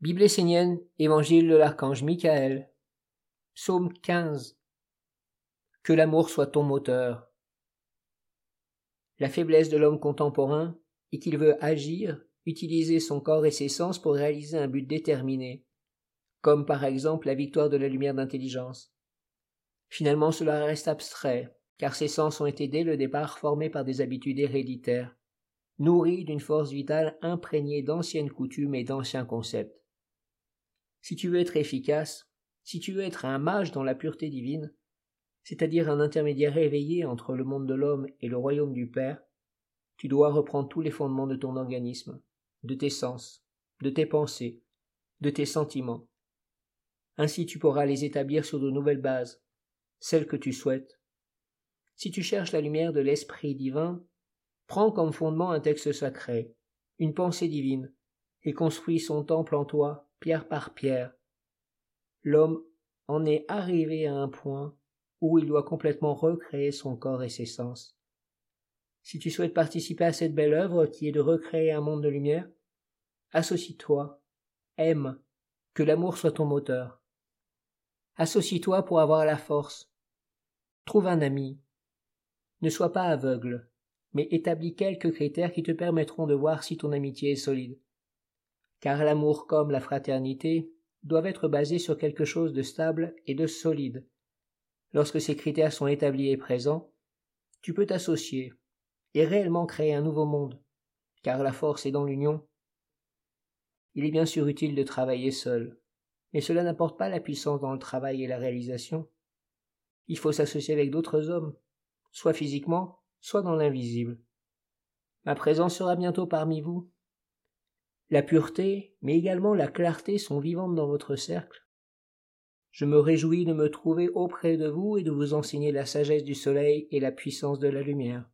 Bible essénienne, Évangile de l'archange Michael, Psaume 15. Que l'amour soit ton moteur. La faiblesse de l'homme contemporain est qu'il veut agir, utiliser son corps et ses sens pour réaliser un but déterminé, comme par exemple la victoire de la lumière d'intelligence. Finalement cela reste abstrait, car ces sens ont été dès le départ formés par des habitudes héréditaires, nourris d'une force vitale imprégnée d'anciennes coutumes et d'anciens concepts. Si tu veux être efficace, si tu veux être un mage dans la pureté divine, c'est-à-dire un intermédiaire éveillé entre le monde de l'homme et le royaume du Père, tu dois reprendre tous les fondements de ton organisme, de tes sens, de tes pensées, de tes sentiments. Ainsi tu pourras les établir sur de nouvelles bases, celles que tu souhaites. Si tu cherches la lumière de l'Esprit divin, prends comme fondement un texte sacré, une pensée divine, et construis son temple en toi pierre par pierre. L'homme en est arrivé à un point où il doit complètement recréer son corps et ses sens. Si tu souhaites participer à cette belle œuvre qui est de recréer un monde de lumière, associe-toi, aime, que l'amour soit ton moteur. Associe-toi pour avoir la force. Trouve un ami. Ne sois pas aveugle, mais établis quelques critères qui te permettront de voir si ton amitié est solide car l'amour comme la fraternité doivent être basés sur quelque chose de stable et de solide. Lorsque ces critères sont établis et présents, tu peux t'associer et réellement créer un nouveau monde, car la force est dans l'union. Il est bien sûr utile de travailler seul, mais cela n'apporte pas la puissance dans le travail et la réalisation. Il faut s'associer avec d'autres hommes, soit physiquement, soit dans l'invisible. Ma présence sera bientôt parmi vous, la pureté, mais également la clarté sont vivantes dans votre cercle. Je me réjouis de me trouver auprès de vous et de vous enseigner la sagesse du soleil et la puissance de la lumière.